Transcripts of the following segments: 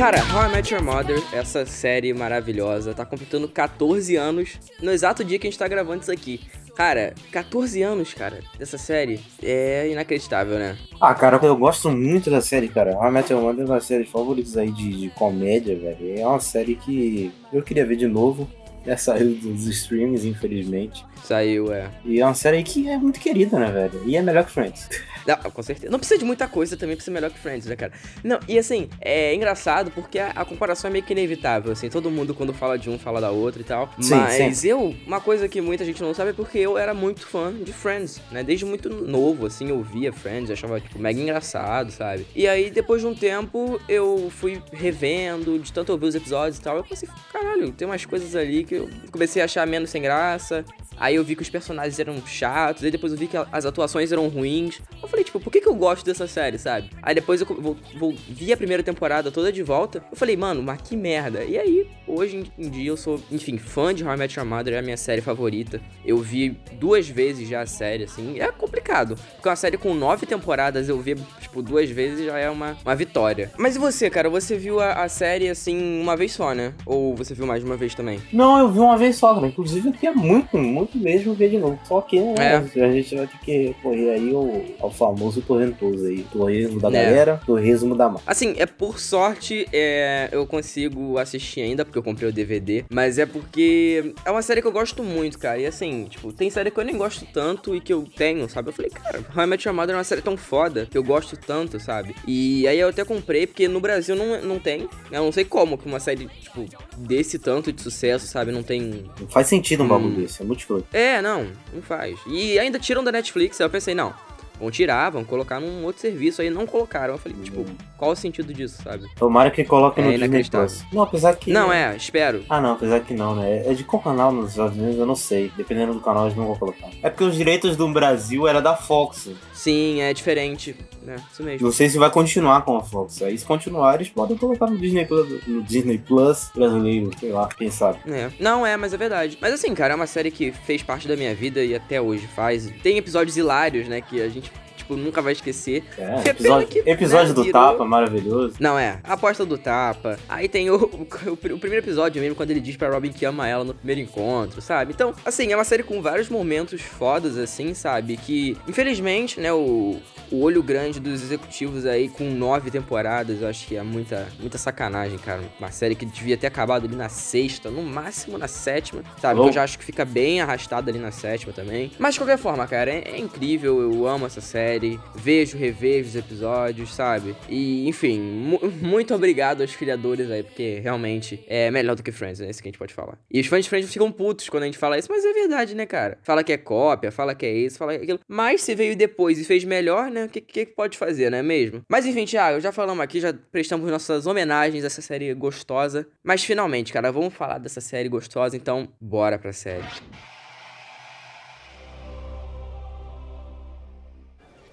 Cara, How I Met Your Mother, essa série maravilhosa, tá completando 14 anos no exato dia que a gente tá gravando isso aqui. Cara, 14 anos, cara, dessa série é inacreditável, né? Ah, cara, eu gosto muito da série, cara. How I Met Your Mother é uma das séries favoritas aí de, de comédia, velho. É uma série que eu queria ver de novo. Já saiu dos streams, infelizmente. Saiu, é. E é uma série que é muito querida, né, velho? E é melhor que Friends. Não, com certeza. Não precisa de muita coisa também pra ser melhor que Friends, né, cara? Não, e assim, é engraçado porque a, a comparação é meio que inevitável, assim. Todo mundo, quando fala de um, fala da outra e tal. Sim, Mas sim. eu, uma coisa que muita gente não sabe é porque eu era muito fã de Friends, né? Desde muito novo, assim, eu via Friends, achava, tipo, mega engraçado, sabe? E aí, depois de um tempo, eu fui revendo, de tanto ouvir os episódios e tal, eu pensei, caralho, tem umas coisas ali que eu comecei a achar menos sem graça. Aí eu vi que os personagens eram chatos, aí depois eu vi que as atuações eram ruins. Eu falei, tipo, por que, que eu gosto dessa série, sabe? Aí depois eu vou, vou, vi a primeira temporada toda de volta. Eu falei, mano, mas que merda. E aí, hoje em dia eu sou, enfim, fã de How I Met Your Mother, é a minha série favorita. Eu vi duas vezes já a série, assim. É complicado. Porque uma série com nove temporadas eu ver, tipo, duas vezes já é uma, uma vitória. Mas e você, cara? Você viu a, a série, assim, uma vez só, né? Ou você viu mais de uma vez também? Não, eu vi uma vez só, cara. Inclusive, eu queria muito, muito mesmo ver de novo. Só que, né, É. a gente vai ter que recorrer aí ao, ao famoso torrentoso aí. Torresmo da É. galera, torresmo da mão. Assim, é por sorte, é, eu consigo assistir ainda, porque eu comprei o DVD. Mas é porque é uma série que eu gosto muito, cara. E assim, tipo, tem série que eu nem gosto tanto e que eu tenho, sabe? Eu falei, cara, How I Met Your Mother é uma série tão foda que eu gosto tanto, sabe? E aí eu até comprei, porque no Brasil não, não tem. Eu não sei como que uma série, tipo, desse tanto de sucesso, sabe? Não tem Não faz sentido um Hum. bagulho desse, é muito é, não, não faz. E ainda tiram da Netflix, aí eu pensei, não, vão tirar, vão colocar num outro serviço, aí não colocaram. Eu falei, tipo, qual o sentido disso, sabe? Tomara que coloque É no Disney inacreditável. Plus. Não, apesar que. Não, é, espero. Ah, não, apesar que não, né? É de qual canal nos Estados Unidos, eu não sei. Dependendo do canal, eles não vão colocar. É porque os direitos do Brasil era da Fox. Sim, é diferente, né? Isso mesmo. Não sei se vai continuar com a Fox. Aí, se continuar, eles podem colocar no Disney Plus, no Disney Plus brasileiro, sei lá, quem sabe. É. Não é, mas é verdade. Mas assim, cara, é uma série que fez parte da minha vida e até hoje faz. Tem episódios hilários, né, que a gente, tipo, nunca vai esquecer. É, Foi episódio, que, episódio né, do virou- Tapa, maravilhoso. Não, é. A aposta do tapa. Aí tem o, o, o primeiro episódio mesmo, quando ele diz pra Robin que ama ela no primeiro encontro, sabe? Então, assim, é uma série com vários momentos fodas, assim, sabe? Que, infelizmente, né, o, o olho grande dos executivos aí com nove temporadas, eu acho que é muita, muita sacanagem, cara. Uma série que devia ter acabado ali na sexta, no máximo na sétima, sabe? Que eu já acho que fica bem arrastada ali na sétima também. Mas de qualquer forma, cara, é, é incrível, eu amo essa série. Vejo, revejo os episódios, sabe? E, enfim, mu- muito obrigado aos criadores aí, porque realmente é melhor do que Friends, é isso que a gente pode falar. E os fãs de Friends ficam putos quando a gente fala isso, mas é verdade, né, cara? Fala que é cópia, fala que é isso, fala que é aquilo. Mas se veio depois e fez melhor, né? O que, que que pode fazer, não é mesmo? Mas enfim, Thiago, já falamos aqui, já prestamos nossas homenagens a essa série gostosa. Mas finalmente, cara, vamos falar dessa série gostosa, então bora pra série.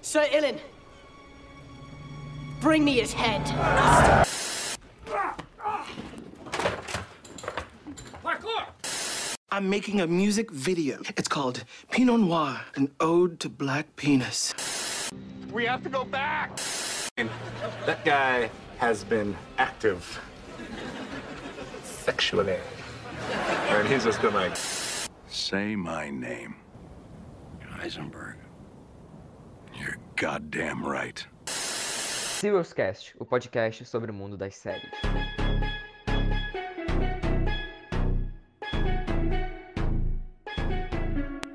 Sir Ilan, bring me his head. I'm making a music video. It's called Pinot Noir, an ode to black penis. We have to go back. That guy has been active sexually. And he's just been like, Say my name. Heisenberg. You're goddamn right. Serious Cast, o podcast sobre o mundo das séries.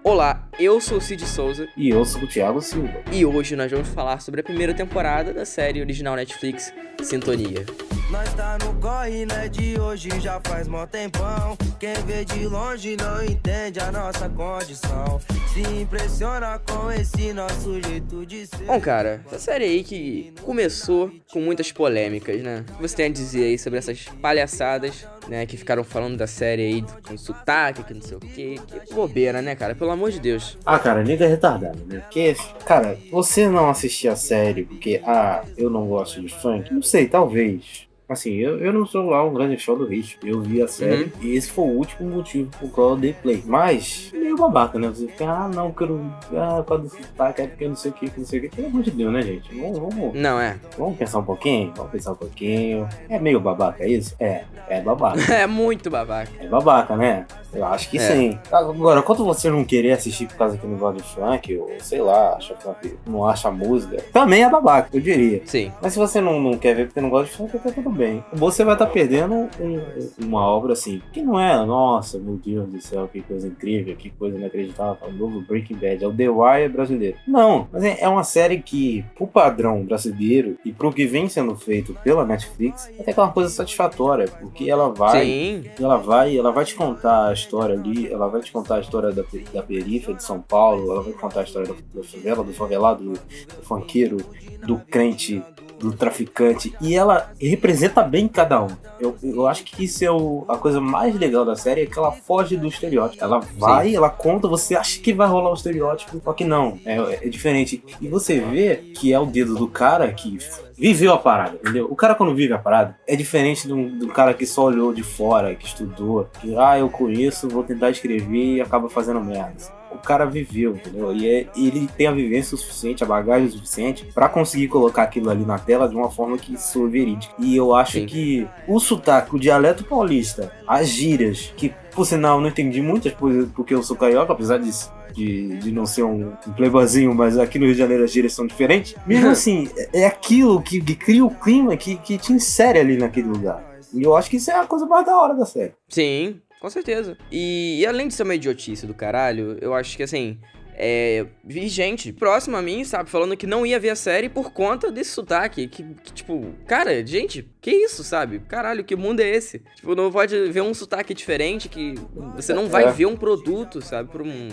Olá, eu sou o Cid Souza E eu sou o Thiago Silva. e hoje nós vamos falar sobre a primeira temporada da série original Netflix Sintonia. Nós tá no corre, né? De hoje já faz mó tempão. Quem vê de longe não entende a nossa condição. Se impressiona com esse nosso jeito de ser. Bom, cara, essa série aí que começou com muitas polêmicas, né? O que você tem a dizer aí sobre essas palhaçadas, né? Que ficaram falando da série aí com sotaque, que não sei o quê. Que bobeira, né, cara? Pelo amor de Deus. Ah, cara, nega retardado, né? Porque, cara, você não assistir a série porque, ah, eu não gosto de funk, não sei, talvez. Assim, eu, eu não sou lá um grande fã do Hit. Eu vi a série Uhum. e esse foi o último motivo por qual eu dei play. Mas, meio babaca, né? Você fica, ah, não, que eu não. Ah, desse sotaque, é porque não sei o que, que não sei o que. Pelo amor de Deus, né, gente? Vamos, vamos, Não, é. vamos pensar um pouquinho? Vamos pensar um pouquinho. É meio babaca, isso? É, é babaca. É muito babaca. É babaca, né? Eu acho que É. sim. Agora, quando você não querer assistir por causa que não gosta de funk, ou sei lá, acha funk, não acha música, também é babaca, eu diria. Sim. Mas se você não, não quer ver porque não gosta de funk, tá tudo bem. Você vai estar perdendo um- uma obra assim, que não é, nossa, meu Deus do céu, que coisa incrível, que coisa inacreditável, o novo Breaking Bad, é o The Wire brasileiro. Não, mas é, é uma série que, pro padrão brasileiro e pro que vem sendo feito pela Netflix, é até que é uma coisa satisfatória, porque ela vai Sim. ela vai, ela vai te contar a história ali, ela vai te contar a história da, da periferia de São Paulo, ela vai contar a história da, da favela, do favelado, do, do funkeiro, do crente, do traficante, e ela representa bem cada um. Eu, eu acho que isso é o- a coisa mais legal da série, é que ela foge do estereótipo. Ela vai, ela conta, você acha que vai rolar o estereótipo, só que não, é, é diferente. E você vê que é o dedo do cara que viveu a parada, entendeu? O cara quando vive a parada é diferente do, do cara que só olhou de fora, que estudou, que, ah, eu conheço, vou tentar escrever e acaba fazendo merda. O cara viveu, entendeu? E é- ele tem a vivência o suficiente, a bagagem o suficiente pra conseguir colocar aquilo ali na tela de uma forma que soa verídica. E eu acho Sim. que o sotaque, o dialeto paulista, as gírias, que por sinal eu não entendi muitas coisas porque eu sou carioca, apesar disso de, de não ser um, um playboyzinho, mas aqui no Rio de Janeiro as gírias são diferentes. Mesmo assim, é é aquilo que, que cria o clima que, que te insere ali naquele lugar. E eu acho que isso é a coisa mais da hora da série. Sim, com certeza. E, e além de ser uma idiotice do caralho, eu acho que assim. É, vi gente próxima a mim, sabe, falando que não ia ver a série por conta desse sotaque. Que, que, tipo, cara, gente, que isso, sabe? Caralho, que mundo é esse? Tipo, não pode ver um sotaque diferente que você não vai É. ver um produto, sabe, por um.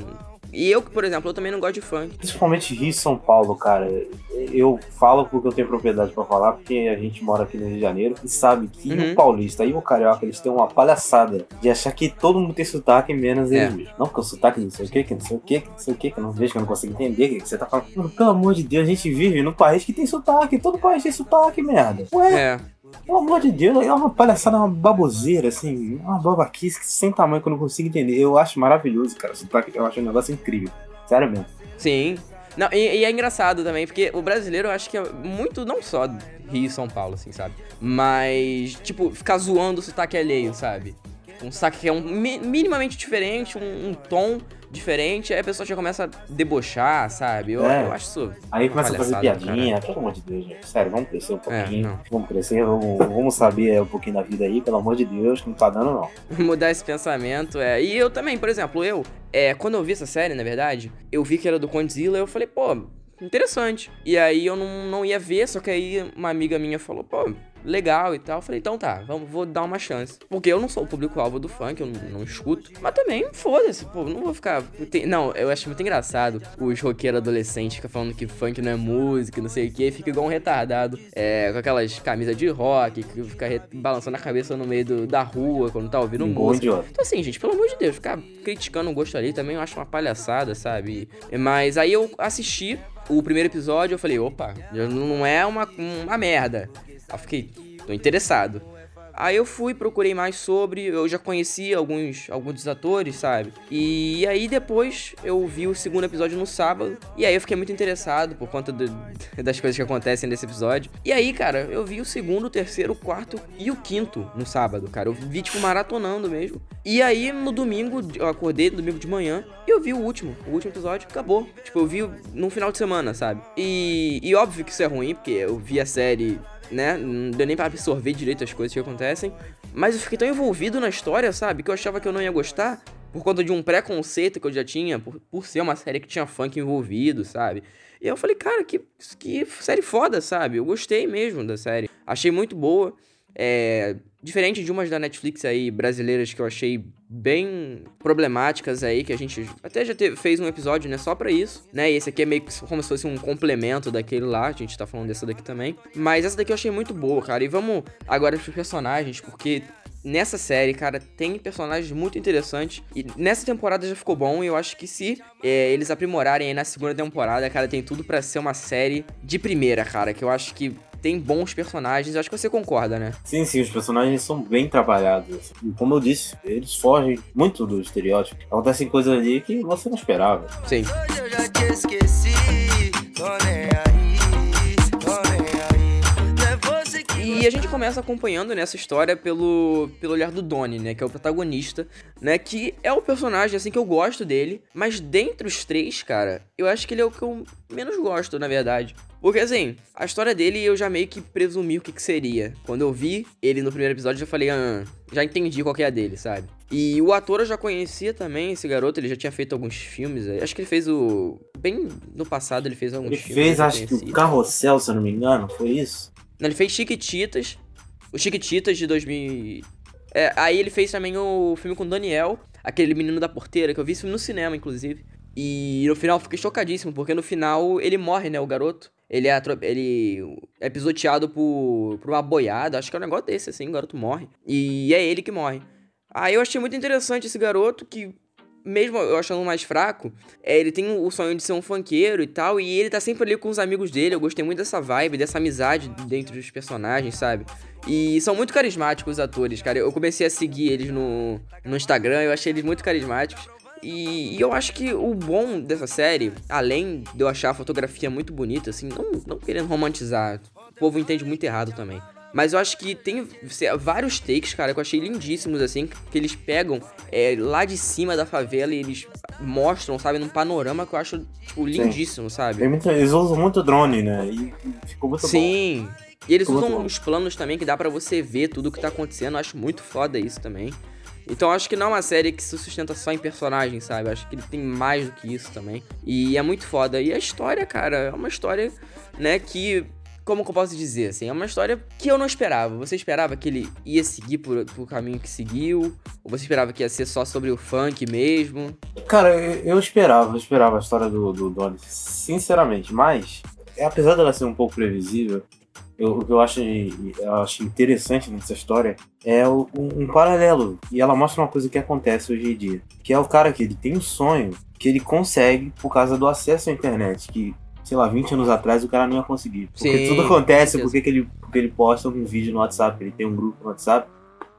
E eu, por exemplo, eu também não gosto de funk. Principalmente Rio e São Paulo, cara. Eu falo porque eu tenho propriedade pra falar, porque a gente mora aqui no Rio de Janeiro e sabe que Uhum. o paulista e o carioca, eles têm uma palhaçada de achar que todo mundo tem sotaque, menos É. eles mesmos. Não, que o sotaque não sei o que, que não sei o que, que não sei o que, que eu não vejo, que eu não consigo entender o que, que você tá falando. Pelo amor de Deus, a gente vive num país que tem sotaque, todo país tem sotaque, merda. Ué, É, pelo amor de Deus, é uma palhaçada, uma baboseira, assim, uma babaquice sem tamanho que eu não consigo entender. Eu acho maravilhoso, cara, eu acho um negócio incrível. Sério mesmo. sim. Não, e, e é engraçado também, porque o brasileiro eu acho que é muito, não só Rio e São Paulo, assim, sabe? Mas, tipo, ficar zoando o sotaque alheio, sabe? Um sotaque que é um, mi- minimamente diferente, um, um tom diferente, aí a pessoa já começa a debochar, sabe? Eu, É. eu acho isso. Aí começa a fazer piadinha, pelo amor de Deus, gente. Sério, vamos crescer um É, pouquinho. não. vamos crescer, vamos, vamos saber é, um pouquinho da vida aí, pelo amor de Deus, que não tá dando, não. mudar esse pensamento, é. E eu também, por exemplo, eu, é, quando eu vi essa série, na verdade, eu vi que era do Condzilla, eu falei, pô, interessante. E aí eu não, não ia ver, só que aí uma amiga minha falou, pô, legal e tal. Eu falei, então tá, vamos, vou dar uma chance. Porque eu não sou o público-alvo do funk, eu não, não escuto. Mas também, foda-se, pô, não vou ficar. tem- não, eu acho muito engraçado os roqueiros adolescentes ficam falando que funk não é música, não sei o que, fica igual um retardado, é, com aquelas camisas de rock, que fica re- balançando a cabeça no meio do- da rua quando tá ouvindo um música. idiota. Então, assim, gente, pelo amor de Deus, ficar criticando o gosto ali também eu acho uma palhaçada, sabe? Mas aí eu assisti o primeiro episódio eu falei, opa, não é uma, uma merda. Aí fiquei, tô interessado. Aí eu fui, procurei mais sobre, eu já conhecia alguns, alguns dos atores, sabe? E aí depois eu vi o segundo episódio no sábado, e aí eu fiquei muito interessado por conta do- das coisas que acontecem nesse episódio. E aí, cara, eu vi o segundo, o terceiro, o quarto e o quinto no sábado, cara. Eu vi, tipo, maratonando mesmo. E aí, no domingo, eu acordei no domingo de manhã e eu vi o último. O último episódio acabou. Tipo, eu vi no final de semana, sabe? E, e óbvio que isso é ruim, porque eu vi a série né? Não deu nem pra absorver direito as coisas que acontecem. Mas eu fiquei tão envolvido na história, sabe? Que eu achava que eu não ia gostar. Por conta de um preconceito que eu já tinha, por, por ser uma série que tinha funk envolvido, sabe? E eu falei, cara, que, que série foda, sabe? Eu gostei mesmo da série. Achei muito boa. É, diferente de umas da Netflix aí, brasileiras, que eu achei bem problemáticas aí, que a gente até já teve, fez um episódio, né, só pra isso, né? E esse aqui é meio que como se fosse um complemento daquele lá, a gente tá falando dessa daqui também. Mas essa daqui eu achei muito boa, cara. E vamos agora pros personagens, porque nessa série, cara, tem personagens muito interessantes. E nessa temporada já ficou bom. E eu acho que se é, eles aprimorarem aí na segunda temporada, cara, tem tudo pra ser uma série de primeira, cara. Que eu acho que tem bons personagens. Eu acho que você concorda, né? Sim, sim, os personagens são bem trabalhados. E como eu disse, eles fogem muito do estereótipo. Acontecem coisas ali que você não esperava. Sim. Hoje eu já te esqueci, tô nem E a gente começa acompanhando nessa história pelo, pelo olhar do Donnie, né? Que é o protagonista, né? Que é o personagem, assim, que eu gosto dele. Mas dentre os três, cara, eu acho que ele é o que eu menos gosto, na verdade. Porque, assim, a história dele eu já meio que presumi o que, que seria. Quando eu vi ele no primeiro episódio, eu já falei, ah, já entendi qual que é a dele, sabe? E o ator eu já conhecia também, esse garoto, ele já tinha feito alguns filmes. aí. Acho que ele fez o. Bem no passado ele fez alguns Ele filmes. fez, eu acho que o Carrossel, se eu não me engano, foi isso? Ele fez Chiquititas. O Chiquititas de 2000. É, aí ele fez também o filme com o Daniel, aquele menino da porteira, que eu vi filme no cinema, inclusive. E no final eu fiquei chocadíssimo, porque no final ele morre, né, o garoto. Ele é, ele é pisoteado por, por uma boiada, acho que é um negócio desse, assim, o garoto morre. E é ele que morre. Aí eu achei muito interessante esse garoto que, mesmo eu achando mais fraco, é, ele tem o sonho de ser um funkeiro e tal, e ele tá sempre ali com os amigos dele. Eu gostei muito dessa vibe, dessa amizade dentro dos personagens, sabe? E são muito carismáticos os atores, cara. Eu comecei a seguir eles no, no Instagram, eu achei eles muito carismáticos. E, e eu acho que o bom dessa série, além de eu achar a fotografia muito bonita, assim, não, não querendo romantizar, o povo entende muito errado também. Mas eu acho que tem vários takes, cara, que eu achei lindíssimos, assim, que eles pegam é, lá de cima da favela e eles mostram, sabe, num panorama que eu acho, tipo, lindíssimo, sabe? Tem muito- eles usam muito drone, né? E ficou muito bom. Sim. E eles Ficou usam os planos também que dá pra você ver tudo o que tá acontecendo. Eu acho muito foda isso também. Então acho que não é uma série que se sustenta só em personagens, sabe? Eu acho que ele tem mais do que isso também. E é muito foda. E a história, cara, é uma história, né, que. Como que eu posso dizer, assim? É uma história que eu não esperava. Você esperava que ele ia seguir por, por caminho que seguiu? Ou você esperava que ia ser só sobre o funk mesmo? Cara, eu, eu esperava, eu esperava a história do, do Donnie, sinceramente, mas apesar dela ser um pouco previsível, eu- o que eu acho, eu acho interessante nessa história é o- um, um paralelo. E ela mostra uma coisa que acontece hoje em dia. Que é o cara que ele tem um sonho que ele consegue por causa do acesso à internet. Que, sei lá, 20 anos atrás o cara não ia conseguir. Porque Sim, tudo acontece porque que ele, porque ele posta um vídeo no WhatsApp, ele tem um grupo no WhatsApp,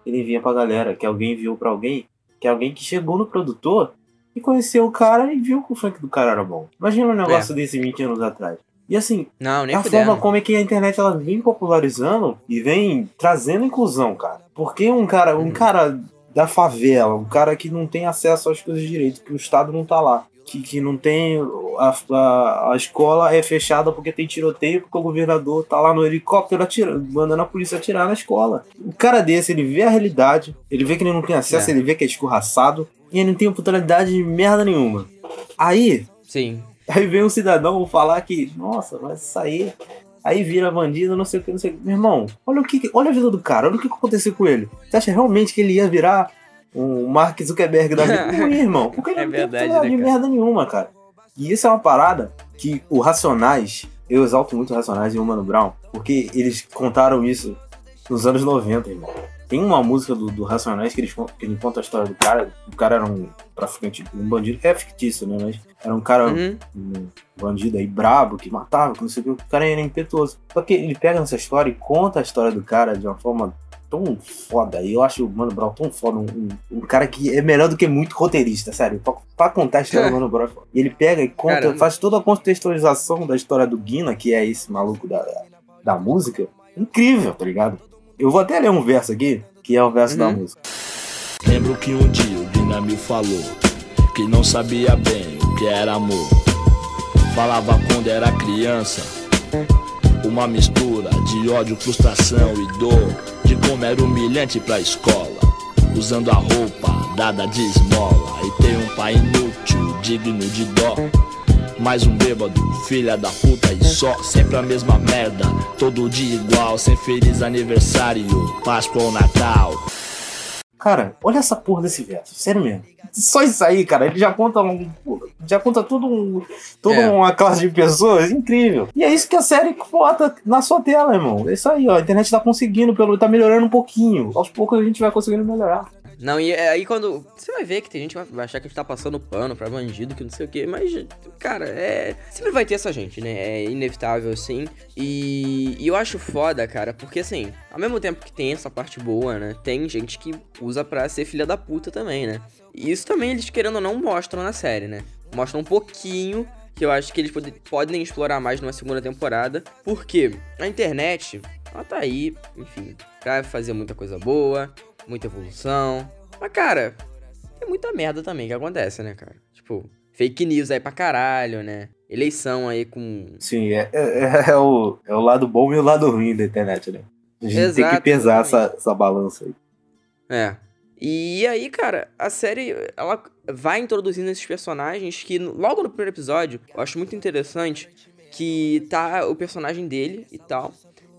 ele envia pra galera, que alguém enviou pra alguém, que é alguém que chegou no produtor e conheceu o cara e viu que o funk do cara era bom. Imagina um negócio desse 20 anos atrás. E assim, Não, nem é a fudendo. forma como é que a internet ela vem popularizando e vem trazendo inclusão, cara. Porque um cara, um cara da favela, um cara que não tem acesso às coisas direito, que o Estado não tá lá, que, que não tem. A, a, a escola é fechada porque tem tiroteio, porque o governador tá lá no helicóptero atirando, mandando a polícia atirar na escola. O cara desse, ele vê a realidade, ele vê que ele não tem acesso, É. ele vê que é escorraçado, e ele não tem oportunidade de merda nenhuma. Aí, Sim. Aí vem um cidadão falar que, nossa, mas isso aí. Vira bandido, não sei o que, não sei o que. Meu irmão, olha o que. Olha a vida do cara, olha o que aconteceu com ele. Você acha realmente que ele ia virar um Mark Zuckerberg da vida? Não ia, irmão. Porque ele É não verdade, tem né, de merda nenhuma, cara. E isso é uma parada que o Racionais, eu exalto muito o Racionais e o Mano Brown, porque eles contaram isso nos anos 90, irmão. Tem uma música do, do Racionais que eles, que ele conta a história do cara. O cara era um traficante, um bandido. É fictício, né? Mas era um cara Uhum. um bandido aí brabo, que matava, que não sei o que, o cara era impetuoso. Só que ele pega essa história e conta a história do cara de uma forma tão foda. E eu acho o Mano Brown tão foda, um, um- um cara que é melhor do que muito roteirista, sério. Pra, pra contar a história do Mano Brown. é. E ele pega e conta, Caramba. faz toda a contextualização da história do Guina, que é esse maluco da, da música. Incrível, tá ligado? Eu vou até ler um verso aqui, que é o verso da Uhum. música. Lembro que um dia o Guina me falou que não sabia bem o que era amor. Falava quando era criança, uma mistura de ódio, frustração e dor. De como era humilhante pra escola, usando a roupa dada de esmola. E ter um pai inútil, digno de dó. Mais um bêbado, filha da puta e só, sempre a mesma merda, todo dia igual, sem feliz aniversário, Páscoa ou Natal. Cara, olha essa porra desse verso, sério mesmo. Só isso aí, cara, ele já conta um, já conta tudo um, toda É. uma classe de pessoas, incrível. E é isso que a série bota na sua tela, irmão. É isso aí, ó, a internet tá conseguindo, pelo, tá melhorando um pouquinho. Aos poucos a gente vai conseguindo melhorar. Não, e é aí quando. Você vai ver que tem gente que vai achar que a gente tá passando pano pra bandido, que não sei o quê, mas, cara, é. Sempre vai ter essa gente, né? É inevitável, assim. E, e eu acho foda, cara, porque assim, ao mesmo tempo que tem essa parte boa, né? Tem gente que usa pra ser filha da puta também, né? E isso também eles, querendo ou não, mostram na série, né? Mostram um pouquinho que eu acho que eles pod podem explorar mais numa segunda temporada. Porque a internet, ela tá aí, enfim, pra fazer muita coisa boa, muita evolução. Mas, cara, tem muita merda também que acontece, né, cara? Tipo, fake news aí pra caralho, né? Eleição aí com. Sim, é, é, é o, é o lado bom e o lado ruim da internet, né? A gente Exato, tem que pesar essa, essa balança aí. É. E aí, cara, a série, ela vai introduzindo esses personagens que, logo no primeiro episódio, eu acho muito interessante que tá o personagem dele e tal.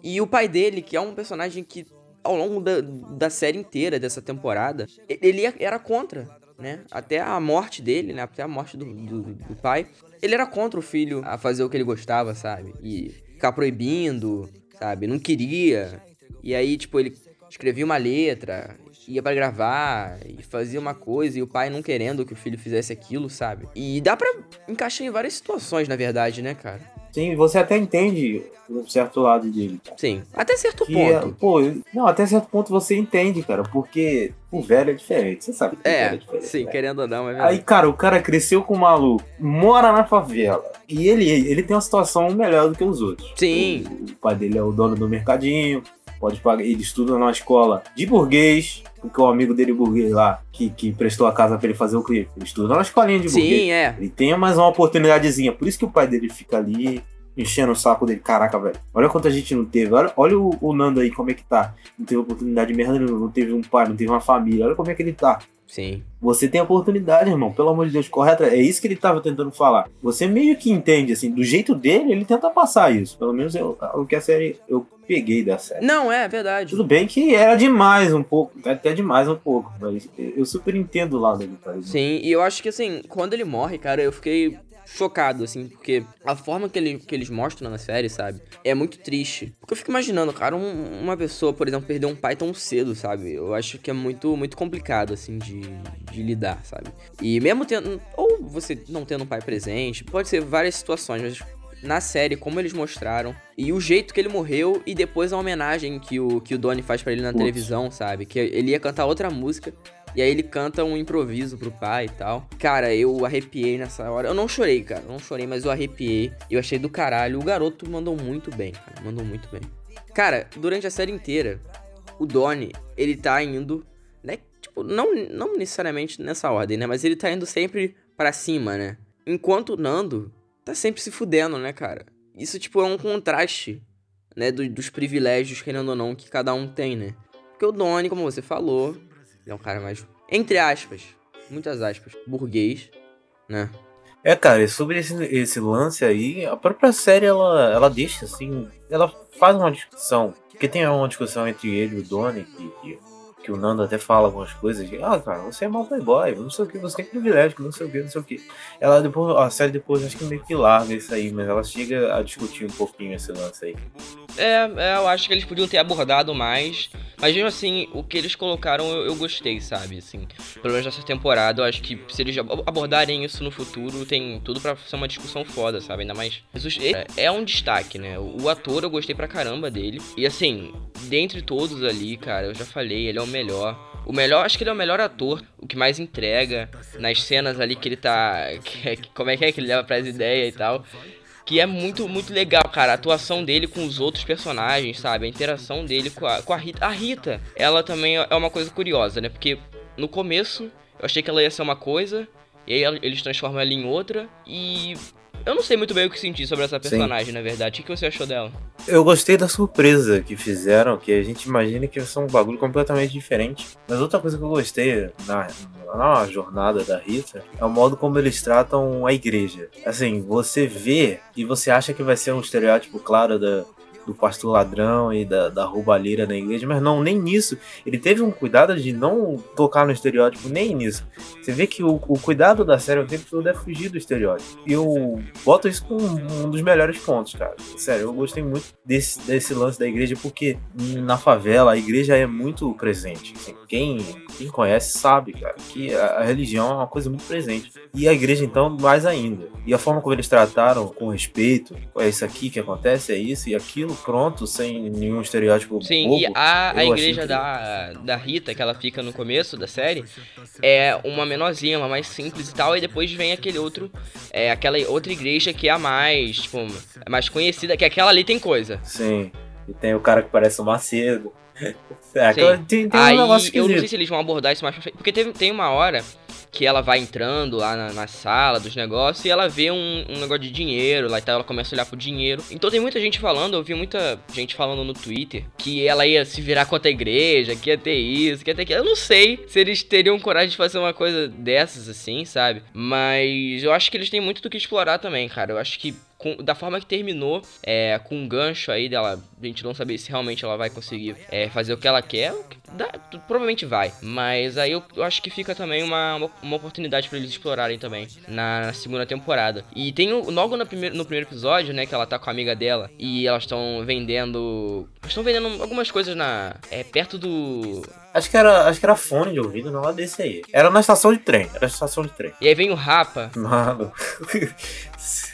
E o pai dele, que é um personagem que, ao longo da, da série inteira dessa temporada, ele era contra, né? Até a morte dele, né? Até a morte do, do, do pai. Ele era contra o filho a fazer o que ele gostava, sabe? E ficar proibindo, sabe? Não queria. E aí, tipo, ele escrevia uma letra, ia pra gravar e fazia uma coisa e o pai não querendo que o filho fizesse aquilo, sabe? E dá pra encaixar em várias situações, na verdade, né, cara? Sim, você até entende um certo lado dele. Sim, até certo Que é- ponto. pô, não, até certo ponto você entende, cara, porque o velho é diferente. Você sabe que o velho É, é diferente. sim, né? querendo ou não, é verdade. Aí, cara, o cara cresceu com um maluco, mora na favela. E ele, ele tem uma situação melhor do que os outros. Sim. O, o pai dele é o dono do mercadinho, pode pagar. Ele estuda numa escola de burguês, porque o amigo dele burguês lá, que, que prestou a casa pra ele fazer o crime, ele estuda numa escolinha de burguês. Sim, é. Ele tem mais uma oportunidadezinha. Por isso que o pai dele fica ali enchendo o saco dele. Caraca, velho. Olha quanta gente não teve. Olha, olha o, o Nando aí, como é que tá. Não teve oportunidade de merda nenhuma. Não teve um pai, não teve uma família. Olha como é que ele tá. Sim. Você tem a oportunidade, irmão. Pelo amor de Deus, correto. É isso que ele tava tentando falar. Você meio que entende, assim, do jeito dele, ele tenta passar isso. Pelo menos eu, o que a série eu peguei da série. Não, é verdade. Tudo bem que era demais um pouco, até demais um pouco, mas eu super entendo o lado dele, exemplo. Sim, e eu acho que assim, quando ele morre, cara, eu fiquei chocado, assim, porque a forma que, ele, que eles mostram na série, sabe, é muito triste. Porque eu fico imaginando, cara, um- uma pessoa, por exemplo, perder um pai tão cedo, sabe? Eu acho que é muito, muito complicado, assim, de, de lidar, sabe? E mesmo tendo. Ou você não tendo um pai presente, pode ser várias situações, mas na série, como eles mostraram, e o jeito que ele morreu, e depois a homenagem que o, que o Donnie faz pra ele na televisão, sabe? Que ele ia cantar outra música. E aí ele canta um improviso pro pai e tal. Cara, eu arrepiei nessa hora. Eu não chorei, cara. Não chorei, mas eu arrepiei. Eu achei do caralho. O garoto mandou muito bem, cara. Mandou muito bem. Cara, durante a série inteira, o Donnie, ele tá indo, né? Tipo, não, não necessariamente nessa ordem, né? Mas ele tá indo sempre pra cima, né? Enquanto o Nando tá sempre se fudendo, né, cara? Isso, tipo, é um contraste, né? do- dos privilégios, querendo ou não, que cada um tem, né? Porque o Donnie, como você falou, ele é um cara mais, entre aspas, muitas aspas, burguês, né? É, cara, sobre esse, esse lance aí, a própria série ela, ela deixa assim, ela faz uma discussão, porque tem uma discussão entre ele e o Donnie, que, que, que o Nando até fala algumas coisas, de, ah, cara, você é mal playboy, não sei o que, você tem privilégio, não sei o que, não sei o que. Ela depois, a série depois acho que meio que larga isso aí, mas ela chega a discutir um pouquinho esse lance aí. É, é, eu acho que eles podiam ter abordado mais. Mas mesmo assim, o que eles colocaram eu, eu gostei, sabe? Assim, pelo menos nessa temporada, eu acho que se eles ab- abordarem isso no futuro, tem tudo pra ser uma discussão foda, sabe? Ainda mais. Jesus é, é um destaque, né? O, ator eu gostei pra caramba dele. E assim, dentre todos ali, cara, eu já falei, ele é o melhor. O melhor, acho que ele é o melhor ator, o que mais entrega nas cenas ali que ele tá. que- que- como é que é que ele leva pras ideias e tal. Que é muito, muito legal, cara. A atuação dele com os outros personagens, sabe? A interação dele com a, com a Rita. A Rita, ela também é uma coisa curiosa, né? Porque no começo eu achei que ela ia ser uma coisa, e aí eles transformam ela em outra, e. Eu não sei muito bem o que sentir sobre essa Sim. personagem, na verdade. O que você achou dela? Eu gostei da surpresa que fizeram, que a gente imagina que ser um bagulho completamente diferente. Mas outra coisa que eu gostei na, na jornada da Rita é o modo como eles tratam a igreja. Assim, você vê e você acha que vai ser um estereótipo claro da, do pastor ladrão e da, da roubalheira na igreja, mas não, nem nisso. Ele teve um cuidado de não tocar no estereótipo, nem nisso. Você vê que o, o cuidado da série o tempo todo é fugir do estereótipo. E eu boto isso como um dos melhores pontos, cara. Sério, eu gostei muito desse, desse lance da igreja, porque na favela a igreja é muito presente. Assim, quem, quem conhece sabe, cara, que a, a religião é uma coisa muito presente. E a igreja, então, mais ainda. E a forma como eles trataram com respeito, é isso aqui que acontece, é isso e aquilo, pronto, sem nenhum estereótipo Sim, bobo. e a, a igreja que- da, da Rita, que ela fica no começo da série, é uma menorzinha, uma mais simples e tal, e depois vem aquele outro, é aquela outra igreja que é a mais, tipo, mais conhecida, que aquela ali tem coisa. Sim. E tem o cara que parece o Macedo. É, tem, tem Aí, um negócio eu não sei se eles vão abordar isso mais pra frente, porque teve, tem uma hora que ela vai entrando lá na, na sala dos negócios e ela vê um, um negócio de dinheiro lá e tal, ela começa a olhar pro dinheiro. Então tem muita gente falando, eu vi muita gente falando no Twitter que ela ia se virar contra a igreja, que ia ter isso, que ia ter aquilo. Eu não sei se eles teriam coragem de fazer uma coisa dessas assim, sabe? Mas eu acho que eles têm muito do que explorar também, cara. Eu acho que com- da forma que terminou, é, com um gancho aí dela, a gente não saber se realmente ela vai conseguir é, fazer o que ela quer, dá- provavelmente vai. Mas aí eu, eu acho que fica também uma, uma, oportunidade pra eles explorarem também na, na segunda temporada. E tem logo no primeiro, no primeiro episódio, né, que ela tá com a amiga dela e elas estão vendendo. Estão vendendo algumas coisas na. É, perto do. Acho que, era, acho que era fone de ouvido, não era desse aí. Era na estação de trem. Era na estação de trem. E aí vem o Rapa, Mano.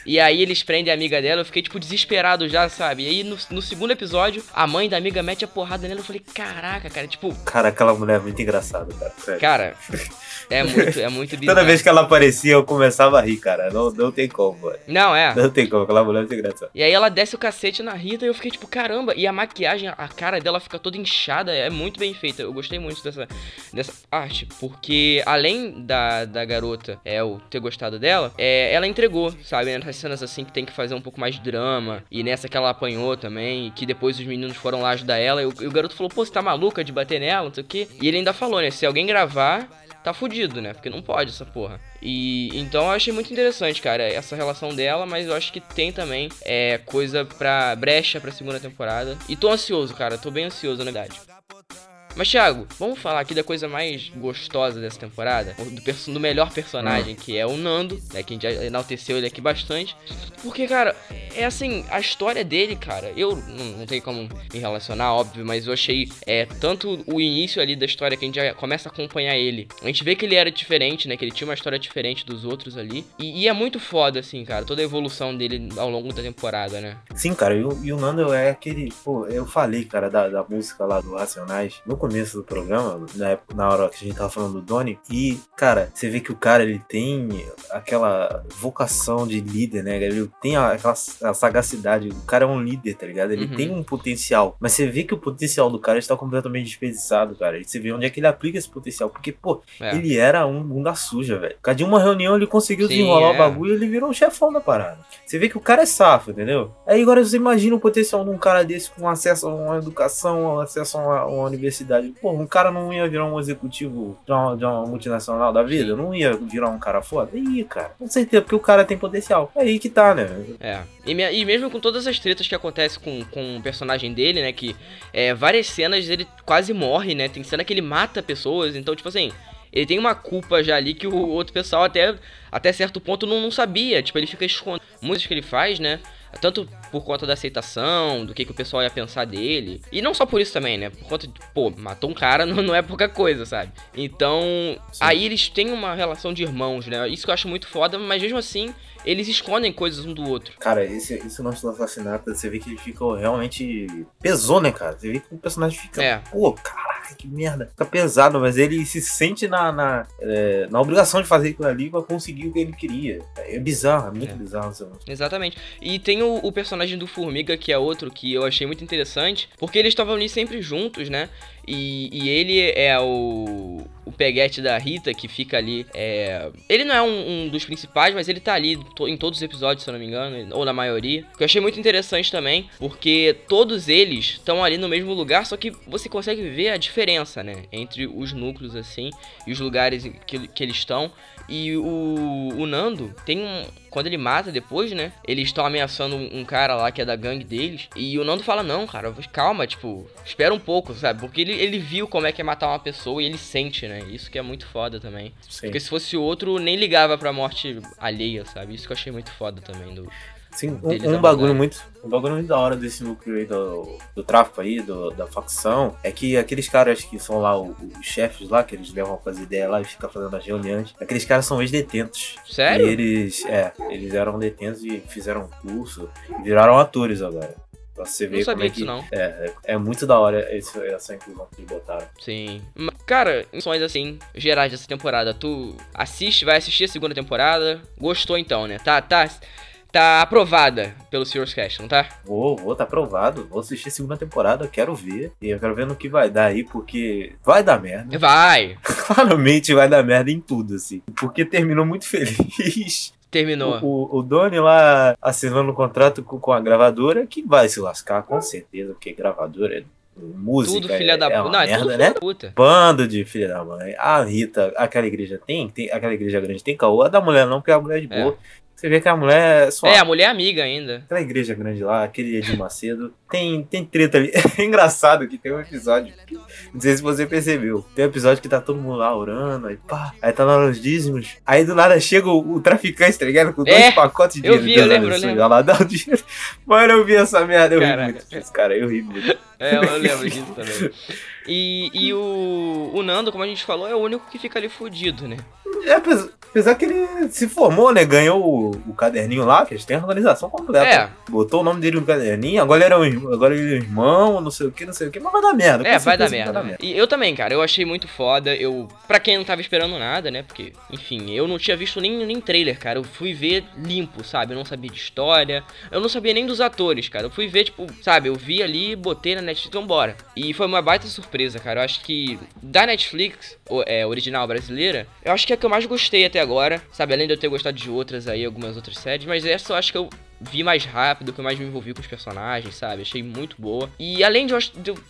E aí eles prendem a amiga dela, eu fiquei, tipo, desesperado já, sabe? E aí no, no segundo episódio, a mãe da amiga mete a porrada nela, eu falei, caraca, cara, tipo, Cara, aquela mulher é muito engraçada, cara. Sério. cara, é muito, é muito bizarro. Toda vez que ela aparecia, eu começava a rir, cara. Não, não tem como, mano. Não, é. Não tem como, aquela mulher é muito engraçada. E aí ela desce o cacete na Rita e eu fiquei tipo, caramba, e a maquiagem, a cara dela fica toda inchada, é muito bem feita. Eu gostei muito dessa, dessa arte, porque além da, da garota é, eu ter gostado dela, é, ela entregou, sabe? Nessas cenas assim que tem que fazer um pouco mais de drama, e nessa que ela apanhou também, e que depois os meninos foram lá ajudar ela, e o, e o garoto falou, pô, você tá maluca de bater nela, não sei o quê. E ele ainda falou, né, se alguém gravar, tá fudido, né? Porque não pode essa porra. E então eu achei muito interessante, cara, essa relação dela, mas eu acho que tem também é, coisa pra brecha pra segunda temporada. E tô ansioso, cara, tô bem ansioso, na verdade. Mas, Thiago, vamos falar aqui da coisa mais gostosa dessa temporada, do, do melhor personagem, que é o Nando, né, que a gente já enalteceu ele aqui bastante. Porque, cara, é assim, a história dele, cara, eu não, não tenho como me relacionar, óbvio, mas eu achei é, tanto o início ali da história que a gente já começa a acompanhar ele. A gente vê que ele era diferente, né, que ele tinha uma história diferente dos outros ali. E, e é muito foda, assim, cara, toda a evolução dele ao longo da temporada, né? Sim, cara, e o, e o Nando é aquele. Pô, eu falei, cara, da, da música lá do Racionais no começo do programa, na, época- na hora que a gente tava falando do Donnie. E, cara, você vê que o cara ele tem aquela vocação de líder, né? Ele tem aquela a sagacidade. O cara é um líder, tá ligado? Ele Uhum. tem um potencial. Mas você vê que o potencial do cara está completamente desperdiçado, cara. E você vê onde é que ele aplica esse potencial. Porque, pô, É. ele era um bunda suja, velho. Cada uma reunião ele conseguiu Sim, desenrolar é. o bagulho e ele virou um chefão da parada. Você vê que o cara é safo, entendeu? Aí agora você imagina o potencial de um cara desse com acesso a uma educação, acesso a uma, uma universidade. Pô, um cara não ia virar um executivo de uma, de uma multinacional da vida? Não ia virar um cara foda? Ia, cara. Com certeza, porque o cara tem potencial. É aí que tá, né? É. E, me- e mesmo com todas as tretas que acontecem com, com o personagem dele, né? Que é, várias cenas ele quase morre, né? Tem cena que ele mata pessoas. Então, tipo assim, ele tem uma culpa já ali que o outro pessoal até, até certo ponto não, não sabia. Tipo, ele fica escondendo. Muitas que ele faz, né? Tanto por conta da aceitação, do que, que o pessoal ia pensar dele. E não só por isso também, né? Por conta de, pô, matou um cara não, não é pouca coisa, sabe? Então, aí eles têm uma relação de irmãos, né? Isso que eu acho muito foda, mas mesmo assim, eles escondem coisas um do outro. Cara, esse, esse lance do assassinato, você vê que ele ficou realmente. Pesou, né, cara? Você vê que o personagem fica. É. Pô, caraca, que merda. Fica pesado, mas ele se sente na, na, é, na obrigação de fazer aquilo ali pra conseguir o que ele queria. É bizarro, é muito É. bizarro. Exatamente. E tem o, o personagem do Formiga, que é outro que eu achei muito interessante, porque eles estavam ali sempre juntos, né? E, e ele é o, o peguete da Rita, que fica ali. É... Ele não é um, um dos principais, mas ele tá ali em todos os episódios, se eu não me engano, ou na maioria. Que eu achei muito interessante também, porque todos eles estão ali no mesmo lugar, só que você consegue ver a diferença, né? Entre os núcleos, assim, e os lugares que, que eles estão. E o, o Nando tem um, quando ele mata depois, né? Eles estão ameaçando um cara lá que é da gangue deles. E o Nando fala, não, cara, calma, tipo, espera um pouco, sabe? Porque ele, ele viu como é que é matar uma pessoa e ele sente, né? Isso que é muito foda também. Sim. Porque se fosse outro, nem ligava pra morte alheia, sabe? Isso que eu achei muito foda também do. Sim, um, um bagulho muito, um bagulho muito da hora desse núcleo aí do, do tráfico aí, do- da facção, é que aqueles caras que são lá os chefes lá, que eles levam as ideias lá e ficam fazendo as reuniões, aqueles caras são ex-detentos. Sério? E eles, é, eles eram detentos e fizeram um curso e viraram atores agora. Pra você ver Não como sabia é disso, que. não. É, é, é muito da hora esse- essa inclusão que eles botaram. Sim. Cara, emoções assim, gerais dessa temporada. Tu assiste, vai assistir a segunda temporada. Gostou então, né? Tá, tá. Tá aprovada pelo Serious Cast, não tá? Vou, vou, tá aprovado. Vou assistir a segunda temporada, quero ver. E eu quero ver no que vai dar aí, porque vai dar merda. Vai! Claramente vai dar merda em tudo, assim. Porque terminou muito feliz. Terminou. O, o, Doni lá assinando o contrato com, com a gravadora, que vai se lascar, com certeza, porque gravadora é música. tudo filha é, da é Não, é merda, tudo né? filha da puta. Bando de filha da mãe. A Rita, aquela igreja tem, tem aquela igreja grande tem caô. A da mulher não, porque a mulher é de É. Você vê que a mulher é só. É, a mulher é amiga ainda. Aquela igreja grande lá, aquele Edir Macedo, tem, tem treta ali. É engraçado que tem um episódio. que- Não sei se você percebeu. Tem um episódio que tá todo mundo lá orando, aí pá, aí tá lá nos dízimos. Aí do nada chega o, o traficante, tá ligado? Com dois É, pacotes de eu dinheiro. vi, eu lembro, eu lembro. Ela dá o dinheiro. Mano, eu vi essa merda, eu Caraca. ri muito disso, cara. Eu ri muito. É, eu lembro disso também. E, e o, o Nando, como a gente falou, é o único que fica ali fudido, né? É, apesar, que ele se formou, né? Ganhou o, o caderninho lá, que eles têm a organização completa. É. Botou o nome dele no caderninho, agora ele é um, irmão- agora ele é um irmão, não sei o que, não sei o que, mas vai dar merda. É, vai dar certeza merda. E eu também, cara, eu achei muito foda. Eu, pra quem não tava esperando nada, né? Porque, enfim, eu não tinha visto nem, nem trailer, cara. Eu fui ver limpo, sabe? Eu não sabia de história. Eu não sabia nem dos atores, cara. Eu fui ver, tipo, sabe? Eu vi ali, botei na Netflix, então bora. E foi uma baita surpresa, cara. Eu acho que da Netflix, é, original brasileira, eu acho que é a que eu mais gostei até agora, sabe? Além de eu ter gostado de outras aí, algumas outras séries, mas essa eu acho que eu vi mais rápido, que eu mais me envolvi com os personagens, sabe? Achei muito boa. E além de,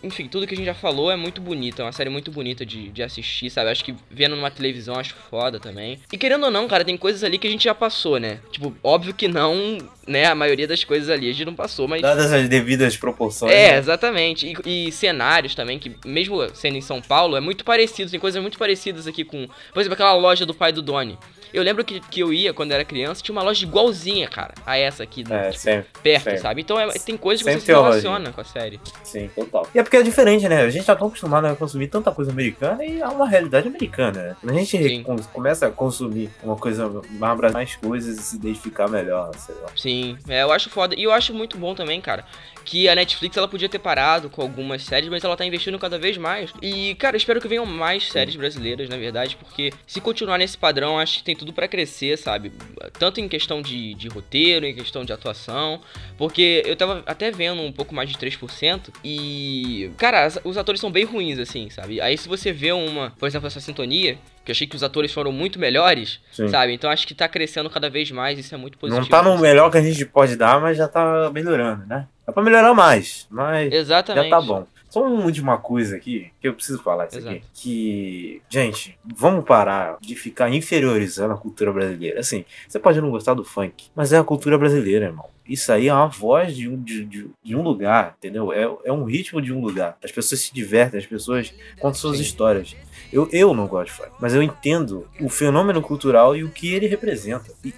enfim, tudo que a gente já falou é muito bonita, é uma série muito bonita de, de assistir, sabe? Acho que vendo numa televisão acho foda também. E querendo ou não, cara, tem coisas ali que a gente já passou, né? Tipo, óbvio que não, né? A maioria das coisas ali a gente não passou, mas. Dadas as devidas proporções. É, né? exatamente. E, e cenários também, que mesmo sendo em São Paulo, é muito parecido. Tem coisas muito parecidas aqui com. Por exemplo, aquela loja do pai do Doni. Eu lembro que, que eu ia quando era criança, tinha uma loja igualzinha, cara, a essa aqui, É, tipo, sempre. perto, sempre. sabe? Então é- tem coisas que Sempre você se relaciona com a série. Sim, total. E é porque é diferente, né? A gente tá tão acostumado a consumir tanta coisa americana e é uma realidade americana, né? Quando a gente Sim. com- começa a consumir uma coisa mais, mais coisas e se identificar melhor, sei lá. Sim, é, eu acho foda. E eu acho muito bom também, cara, que a Netflix ela podia ter parado com algumas séries, mas ela tá investindo cada vez mais. E, cara, eu espero que venham mais séries brasileiras, na verdade, porque se continuar nesse padrão, acho que tem tudo pra crescer, sabe? Tanto em questão de, de roteiro, em questão de atuação. Porque eu tava até vendo um pouco mais de 3% e. Cara, os atores são bem ruins, assim, sabe? Aí se você vê uma, por exemplo, essa sintonia, que eu achei que os atores foram muito melhores, Sim. sabe? Então acho que tá crescendo cada vez mais, isso é muito positivo. Não tá no melhor que a gente pode dar, mas já tá melhorando, né? Dá pra melhorar mais, mas Exatamente. já tá bom. Só uma última coisa aqui, que eu preciso falar isso aqui. Exato. Que, gente, vamos parar de ficar inferiorizando a cultura brasileira. Assim, você pode não gostar do funk, mas é a cultura brasileira, irmão. Isso aí é uma voz de um, de, de- de um lugar, entendeu? É, é um ritmo de um lugar. As pessoas se divertem, as pessoas contam suas histórias. Eu, eu não gosto de funk, mas eu entendo o fenômeno cultural e o que ele representa. E,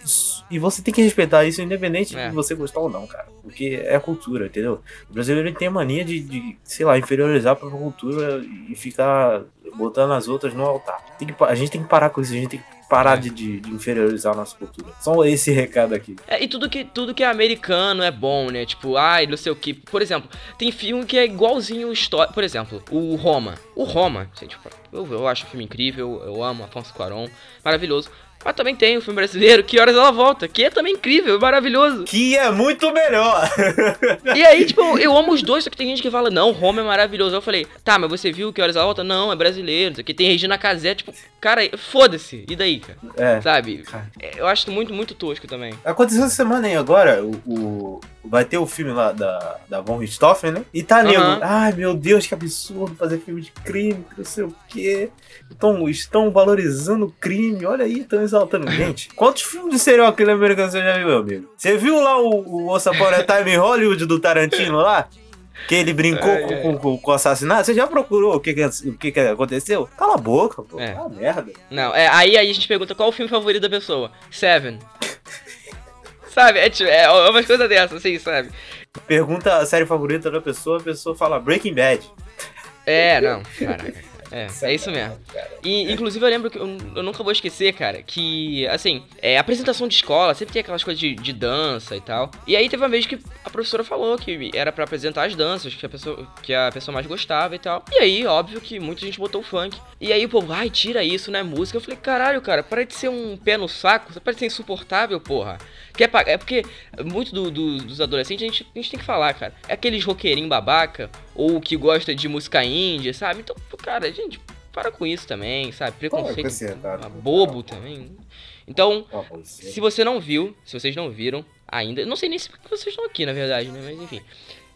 e você tem que respeitar isso independente É. de você gostar ou não, cara. Porque é a cultura, entendeu? O brasileiro ele tem a mania de, de, sei lá, inferiorizar a própria cultura e ficar botando as outras no altar. Tem que a gente tem que parar com isso, a gente tem que parar É. de, de, de inferiorizar a nossa cultura. Só esse recado aqui. É, e tudo que, tudo que é americano é bom, né? Tipo, ai, não sei o que. Por exemplo, tem filme que é igualzinho história. Por exemplo, o Roma. O Roma, tipo, eu, eu acho o filme incrível, eu amo Afonso Cuarón, maravilhoso. Mas também tem o filme brasileiro, Que Horas Ela Volta, que é também incrível, maravilhoso. Que é muito melhor! E aí, tipo, eu amo os dois, só que tem gente que fala, não, Roma é maravilhoso. Eu falei, tá, mas você viu Que Horas Ela Volta? Não, é brasileiro. Aqui tem Regina Casé, tipo, cara, foda-se. E daí, cara? É. Sabe? É, Eu acho muito, muito tosco também. Aconteceu essa semana aí agora, o, o- vai ter o filme lá da, da Von Richthofen, né? E tá nego, Aham. ai meu Deus, que absurdo fazer filme de crime, que não sei o quê, quê. Estão, estão valorizando o crime, olha aí, estão exaltando. Gente, quantos filmes de serial killer americano você já viu, meu amigo? Você viu lá o, o Once Upon a Time em Hollywood do Tarantino lá? Que ele brincou Ai, com, com, com o assassinato? Você já procurou o que, que, o que, que aconteceu? Cala a boca, pô. É. Ah, merda. Não, é, aí, aí a gente pergunta qual o filme favorito da pessoa. Seven. sabe? É, tipo, é umas coisas dessas, assim, sabe? Pergunta a série favorita da pessoa, a pessoa fala Breaking Bad. É, não, caraca. É, é isso mesmo. E, inclusive, eu lembro que eu, eu nunca vou esquecer, cara, que, assim, é, apresentação de escola sempre tem aquelas coisas de, de dança e tal. E aí teve uma vez que a professora falou que era pra apresentar as danças que a, pessoa, que a pessoa mais gostava e tal. E aí, óbvio que muita gente botou o funk. E aí o povo, ai, tira isso, não é música. Eu falei, caralho, cara, para de ser um pé no saco, você parece ser insuportável, porra. Quer pa- é porque muito do- do- dos adolescentes a gente, a gente tem que falar, cara. É aqueles roqueirinho babaca, ou que gosta de música índia, sabe? Então, cara, gente, para com isso também, sabe? Preconceito acrescentar, ah, bobo também. Então, se você não viu, se vocês não viram ainda, não sei nem se porque vocês estão aqui, na verdade, né? Mas enfim.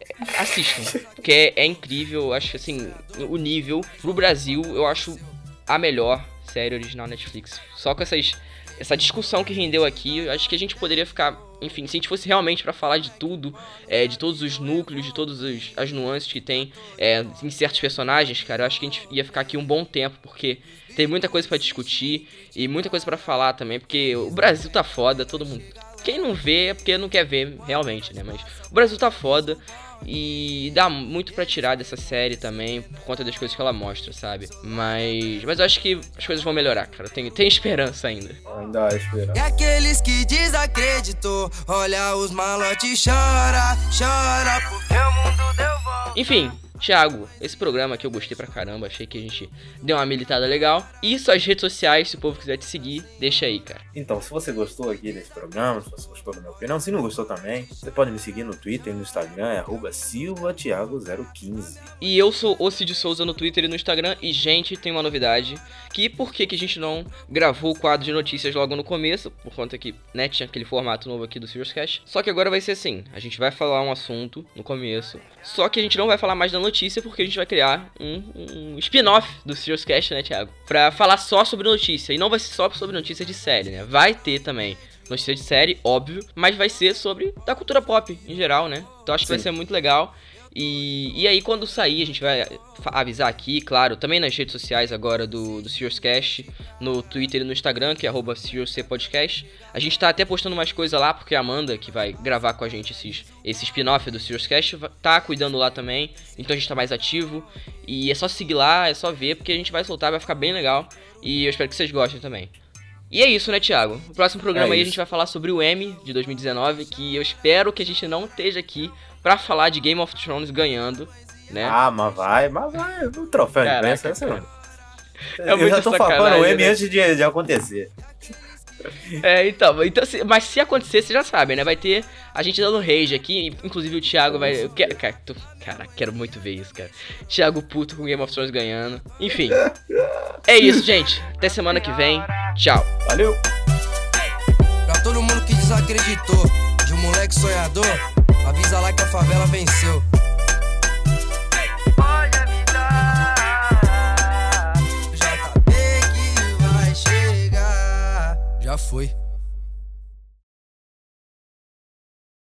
é, Assistam, porque é, é incrível, acho assim, o nível pro Brasil, eu acho a melhor série original Netflix. Só com essas essa discussão que rendeu aqui, eu acho que a gente poderia ficar, enfim, se a gente fosse realmente pra falar de tudo, é, de todos os núcleos, de todas as nuances que tem é, em certos personagens, cara, eu acho que a gente ia ficar aqui um bom tempo, porque tem muita coisa pra discutir e muita coisa pra falar também, porque o Brasil tá foda, todo mundo. Quem não vê é porque não quer ver realmente, né? Mas o Brasil tá foda e dá muito pra tirar dessa série também por conta das coisas que ela mostra, sabe? Mas, mas eu acho que as coisas vão melhorar, cara. Tem, tem esperança ainda. Ainda há esperança. E aqueles que desacreditou, olha os malotes chora, chora porque o mundo deu volta. Enfim, Thiago, esse programa que eu gostei pra caramba, achei que a gente deu uma militada legal. E suas redes sociais, se o povo quiser te seguir, deixa aí, cara. Então, se você gostou aqui desse programa, se você gostou da minha opinião, se não gostou também, você pode me seguir no Twitter e no Instagram, é arroba silvatiago015. E eu sou o Cid Souza no Twitter e no Instagram. E, gente, tem uma novidade. Que por que, que a gente não gravou o quadro de notícias logo no começo? Por conta que, né, tinha aquele formato novo aqui do Serious Cash. Só que agora vai ser assim: a gente vai falar um assunto no começo. Só que a gente não vai falar mais da notícia porque a gente vai criar um, um spin-off do Serious Cash, né, Thiago? Pra falar só sobre notícia. E não vai ser só sobre notícia de série, né? Vai ter também. Notícia de série, óbvio, mas vai ser sobre da cultura pop em geral, né? Então acho que vai Sim. ser muito legal. E, e aí, quando sair, a gente vai avisar aqui, claro, também nas redes sociais agora do, do Serious Cast, no Twitter e no Instagram, que é arroba Podcast. A gente tá até postando mais coisa lá, porque a Amanda, que vai gravar com a gente esses, esse spin-off do Serious Cast, tá cuidando lá também. Então a gente tá mais ativo. E é só seguir lá, é só ver, porque a gente vai soltar, vai ficar bem legal. E eu espero que vocês gostem também. E é isso, né, Thiago? No próximo programa É aí a gente vai falar sobre o M de 2019, que eu espero que a gente não esteja aqui pra falar de Game of Thrones ganhando, né? Ah, mas vai, mas vai. O troféu de imprensa, essa cara. não. É eu já tô falando o M né? antes de, de acontecer. É, então, então se- mas se acontecer, vocês já sabem, né? Vai ter a gente dando rage aqui, inclusive o Thiago vai. Eu quero, cara, tô, cara, quero muito ver isso, cara. Thiago puto com Game of Thrones ganhando. Enfim. É isso, gente. Até semana que vem. Tchau. Valeu! Pra todo mundo que desacreditou de um moleque sonhador, avisa lá que a favela venceu. Pode avisar, JB que vai chegar. Já foi.